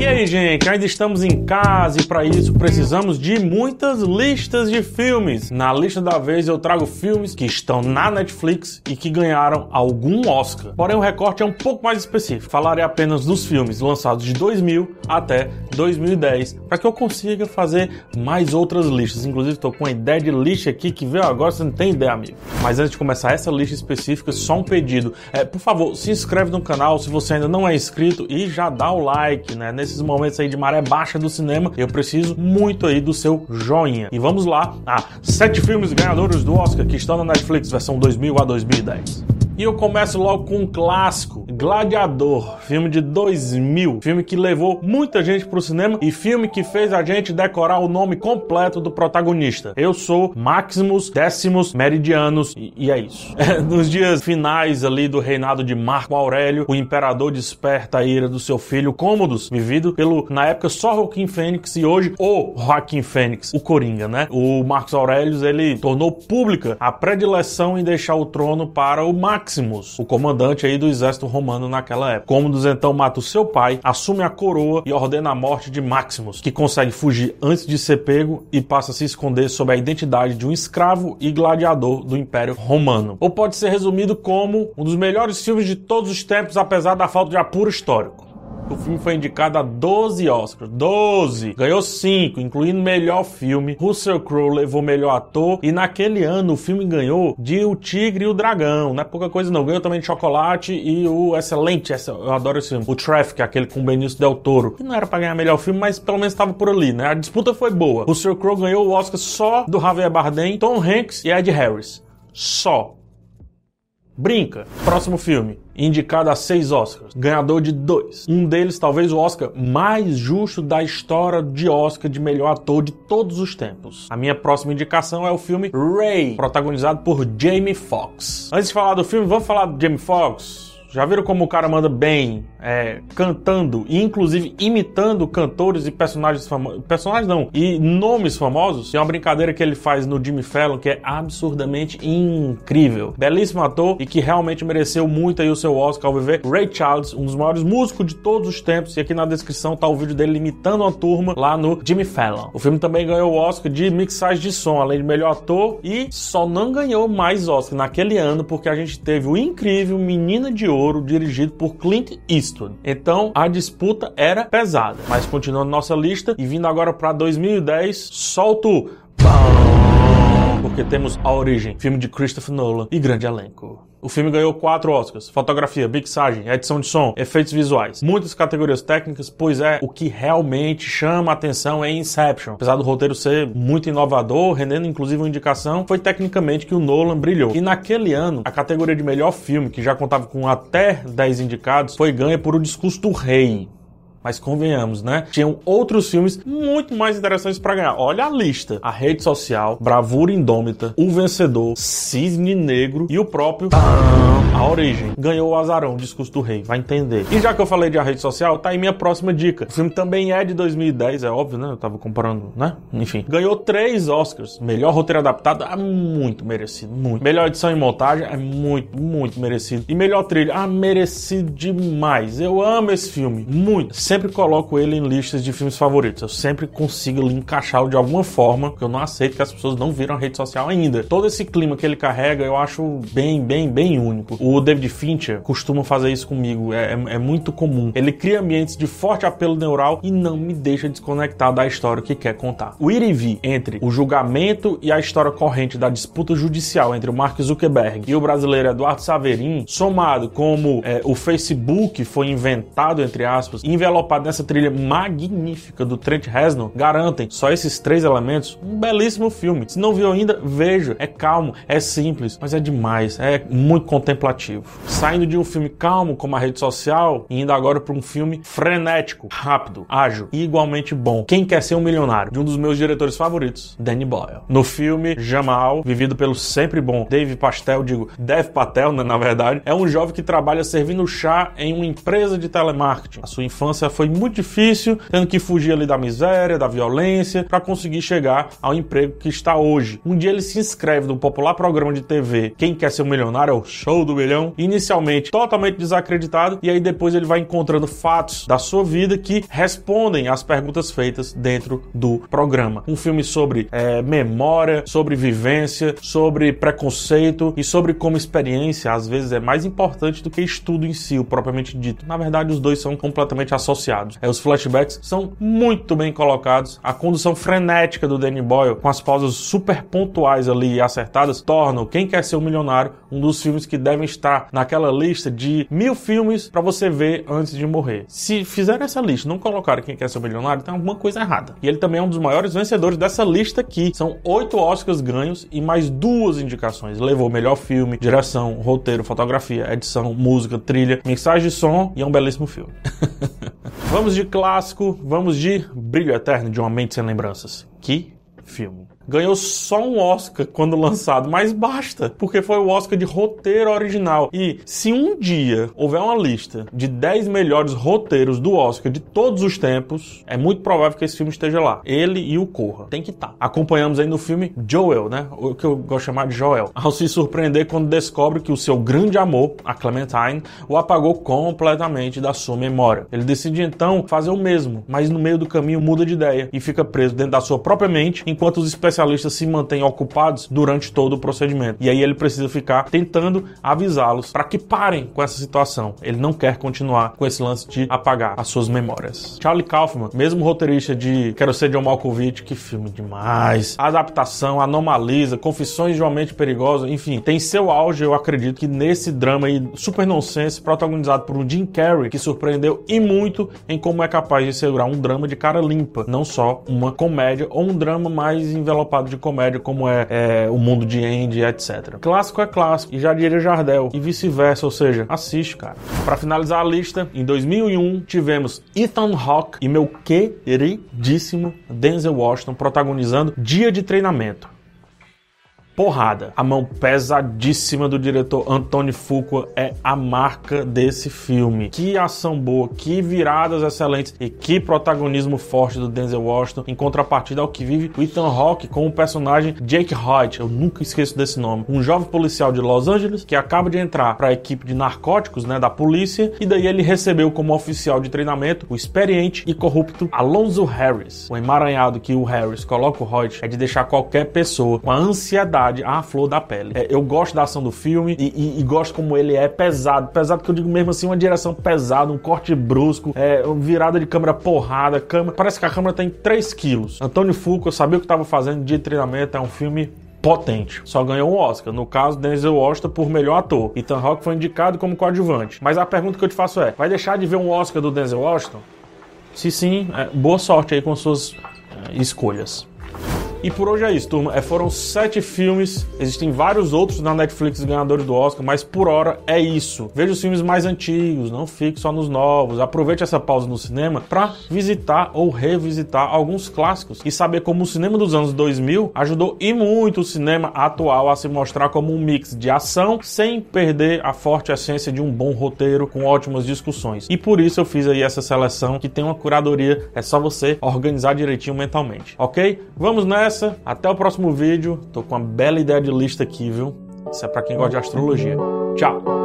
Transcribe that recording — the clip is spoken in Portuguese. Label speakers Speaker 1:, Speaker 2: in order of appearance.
Speaker 1: E aí, gente, ainda estamos em casa e para isso precisamos de muitas listas de filmes. Na lista da vez eu trago filmes que estão na Netflix e que ganharam algum Oscar. Porém, o recorte é um pouco mais específico. Falarei apenas dos filmes lançados de 2000 até 2010, para que eu consiga fazer mais outras listas. Inclusive, estou com uma ideia de lista aqui que veio agora, você não tem ideia, amigo. Mas antes de começar essa lista específica, só um pedido. É, por favor, se inscreve no canal se você ainda não é inscrito e já dá o like, né? Nesse nesses momentos aí de maré baixa do cinema, eu preciso muito aí do seu joinha. E vamos lá a sete filmes ganhadores do Oscar que estão na Netflix, versão 2000 a 2010. E eu começo logo com um clássico, Gladiador, filme de 2000, filme que levou muita gente pro cinema e filme que fez a gente decorar o nome completo do protagonista. Eu sou Maximus Décimos Meridianos e, e é isso. nos dias finais ali do reinado de Marco Aurélio, o imperador desperta a ira do seu filho Cômodos, vivido pelo, na época, só Joaquim Fênix e hoje o Joaquim Fênix, o Coringa, né? O Marcos Aurélio, ele tornou pública a predileção em deixar o trono para o Maximus, o comandante aí do exército romano romano naquela época. Cômodos então mata o seu pai, assume a coroa e ordena a morte de Maximus, que consegue fugir antes de ser pego e passa a se esconder sob a identidade de um escravo e gladiador do Império Romano. Ou pode ser resumido como um dos melhores filmes de todos os tempos, apesar da falta de apuro histórico. O filme foi indicado a 12 Oscars. 12! Ganhou 5, incluindo melhor filme. Russell Crowe levou melhor ator. E naquele ano o filme ganhou de O Tigre e o Dragão. Não é pouca coisa não. Ganhou também de Chocolate e o excelente, eu adoro esse filme, o Traffic, aquele com Benício Del Toro. Que não era pra ganhar melhor filme, mas pelo menos estava por ali, né? A disputa foi boa. Russell Crowe ganhou o Oscar só do Javier Bardem, Tom Hanks e Ed Harris. Só. Brinca. Próximo filme. Indicado a seis Oscars. Ganhador de dois. Um deles, talvez o Oscar mais justo da história de Oscar de melhor ator de todos os tempos. A minha próxima indicação é o filme Ray, protagonizado por Jamie Foxx. Antes de falar do filme, vamos falar do Jamie Foxx. Já viram como o cara manda bem, é, cantando e inclusive imitando cantores e personagens famosos? Personagens não, e nomes famosos? Tem uma brincadeira que ele faz no Jimmy Fallon que é absurdamente incrível. Belíssimo ator e que realmente mereceu muito aí o seu Oscar ao viver. Ray Charles, um dos maiores músicos de todos os tempos. E aqui na descrição tá o vídeo dele imitando uma turma lá no Jimmy Fallon. O filme também ganhou o Oscar de mixagem de som, além de melhor ator. E só não ganhou mais Oscar naquele ano porque a gente teve o incrível Menina de Ouro Ouro, dirigido por Clint Eastwood. Então a disputa era pesada. Mas continuando nossa lista e vindo agora para 2010, solto porque temos A Origem, filme de Christopher Nolan e grande elenco. O filme ganhou quatro Oscars: fotografia, mixagem, edição de som, efeitos visuais, muitas categorias técnicas, pois é o que realmente chama a atenção é Inception. Apesar do roteiro ser muito inovador, rendendo inclusive uma indicação, foi tecnicamente que o Nolan brilhou. E naquele ano, a categoria de melhor filme, que já contava com até 10 indicados, foi ganha por O Discurso do Rei, mas convenhamos, né? Tinham outros filmes muito mais interessantes para ganhar. Olha a lista: A Rede Social, Bravura Indômita, O Vencedor, Cisne Negro e o próprio A Origem. Ganhou o Azarão, Discurso do Rei, vai entender. E já que eu falei de A Rede Social, tá aí minha próxima dica. O filme também é de 2010, é óbvio, né? Eu tava comparando, né? Enfim. Ganhou três Oscars. Melhor roteiro adaptado, é muito merecido, muito. Melhor edição e montagem, é muito, muito merecido. E melhor trilha, ah, merecido demais. Eu amo esse filme, muito sempre coloco ele em listas de filmes favoritos. Eu sempre consigo encaixá-lo de alguma forma, porque eu não aceito que as pessoas não viram a rede social ainda. Todo esse clima que ele carrega, eu acho bem, bem, bem único. O David Fincher costuma fazer isso comigo, é, é, é muito comum. Ele cria ambientes de forte apelo neural e não me deixa desconectar da história que quer contar. O ir e vir entre o julgamento e a história corrente da disputa judicial entre o Mark Zuckerberg e o brasileiro Eduardo Saverin, somado como é, o Facebook foi inventado, entre aspas, envelopado envelopado nessa trilha magnífica do Trent Reznor garantem só esses três elementos um belíssimo filme. Se não viu ainda, veja. É calmo, é simples, mas é demais, é muito contemplativo. Saindo de um filme calmo como a rede social e indo agora para um filme frenético, rápido, ágil e igualmente bom. Quem quer ser um milionário? De um dos meus diretores favoritos, Danny Boyle. No filme Jamal, vivido pelo sempre bom Dave Pastel, digo Dev Patel, né, na verdade, é um jovem que trabalha servindo chá em uma empresa de telemarketing. A sua infância Foi muito difícil, tendo que fugir ali da miséria, da violência, para conseguir chegar ao emprego que está hoje. Um dia ele se inscreve no popular programa de TV Quem Quer Ser um Milionário, é o Show do Milhão, inicialmente totalmente desacreditado, e aí depois ele vai encontrando fatos da sua vida que respondem às perguntas feitas dentro do programa. Um filme sobre é, memória, sobre vivência, sobre preconceito e sobre como experiência às vezes é mais importante do que estudo em si, propriamente dito. Na verdade, os dois são completamente associados. É, os flashbacks são muito bem colocados, a condução frenética do Danny Boyle, com as pausas super pontuais ali e acertadas, tornam Quem Quer Ser um Milionário um dos filmes que devem estar naquela lista de mil filmes para você ver antes de morrer. Se fizer essa lista não colocar Quem Quer Ser um Milionário, tem alguma coisa errada. E ele também é um dos maiores vencedores dessa lista aqui. São oito Oscars ganhos e mais duas indicações. Levou melhor filme, direção, roteiro, fotografia, edição, música, trilha, mensagem de som e é um belíssimo filme. vamos de clássico, vamos de Brilho Eterno de Uma Mente Sem Lembranças. Que filme ganhou só um Oscar quando lançado, mas basta, porque foi o Oscar de roteiro original. E se um dia houver uma lista de 10 melhores roteiros do Oscar de todos os tempos, é muito provável que esse filme esteja lá. Ele e o Corra. Tem que estar. Tá. Acompanhamos aí no filme Joel, né? O que eu gosto de chamar de Joel. Ao se surpreender quando descobre que o seu grande amor, a Clementine, o apagou completamente da sua memória. Ele decide então fazer o mesmo, mas no meio do caminho muda de ideia e fica preso dentro da sua própria mente, enquanto os especialistas especialistas se mantêm ocupados durante todo o procedimento. E aí ele precisa ficar tentando avisá-los para que parem com essa situação. Ele não quer continuar com esse lance de apagar as suas memórias. Charlie Kaufman, mesmo roteirista de Quero Ser John Malkovich, que filme demais. Adaptação, Anomalisa, Confissões de uma Mente Perigosa, enfim, tem seu auge, eu acredito, que nesse drama aí super nonsense, protagonizado por um Jim Carrey, que surpreendeu e muito em como é capaz de segurar um drama de cara limpa, não só uma comédia ou um drama mais envelopado de comédia, como é, é, O Mundo de Andy, etc. Clássico é clássico, e já diria Jardel, e vice-versa, ou seja, assiste, cara. Para finalizar a lista, em 2001 tivemos Ethan Hawke e meu queridíssimo Denzel Washington protagonizando Dia de Treinamento porrada. A mão pesadíssima do diretor Antônio Fuqua é a marca desse filme. Que ação boa, que viradas excelentes e que protagonismo forte do Denzel Washington em contrapartida ao que vive o Ethan Hawke com o personagem Jake Hoyt. Eu nunca esqueço desse nome. Um jovem policial de Los Angeles que acaba de entrar para a equipe de narcóticos, né, da polícia, e daí ele recebeu como oficial de treinamento o experiente e corrupto Alonso Harris. O emaranhado que o Harris coloca o Hoyt é de deixar qualquer pessoa com a ansiedade à flor da pele. É, eu gosto da ação do filme e, e, e, gosto como ele é pesado. Pesado que eu digo mesmo assim, uma direção pesada, um corte brusco, é, virada de câmera porrada, câmera... parece que a câmera tem 3 quilos. Antônio eu sabia o que estava fazendo de treinamento, é um filme potente. Só ganhou um Oscar. No caso, Denzel Washington por melhor ator. Ethan Hawke foi indicado como coadjuvante. Mas a pergunta que eu te faço é: vai deixar de ver um Oscar do Denzel Washington? Se sim, é, boa sorte aí com suas é, escolhas. E por hoje é isso, turma. É, foram sete filmes. Existem vários outros na Netflix ganhadores do Oscar, mas por hora é isso. Veja os filmes mais antigos, não fique só nos novos. Aproveite essa pausa no cinema para visitar ou revisitar alguns clássicos e saber como o cinema dos anos 2000 ajudou e muito o cinema atual a se mostrar como um mix de ação sem perder a forte essência de um bom roteiro com ótimas discussões. E por isso eu fiz aí essa seleção que tem uma curadoria, é só você organizar direitinho mentalmente, ok? Vamos nessa essa. Até o próximo vídeo. Tô com uma bela ideia de lista aqui, viu? Isso é para quem gosta de astrologia. Tchau!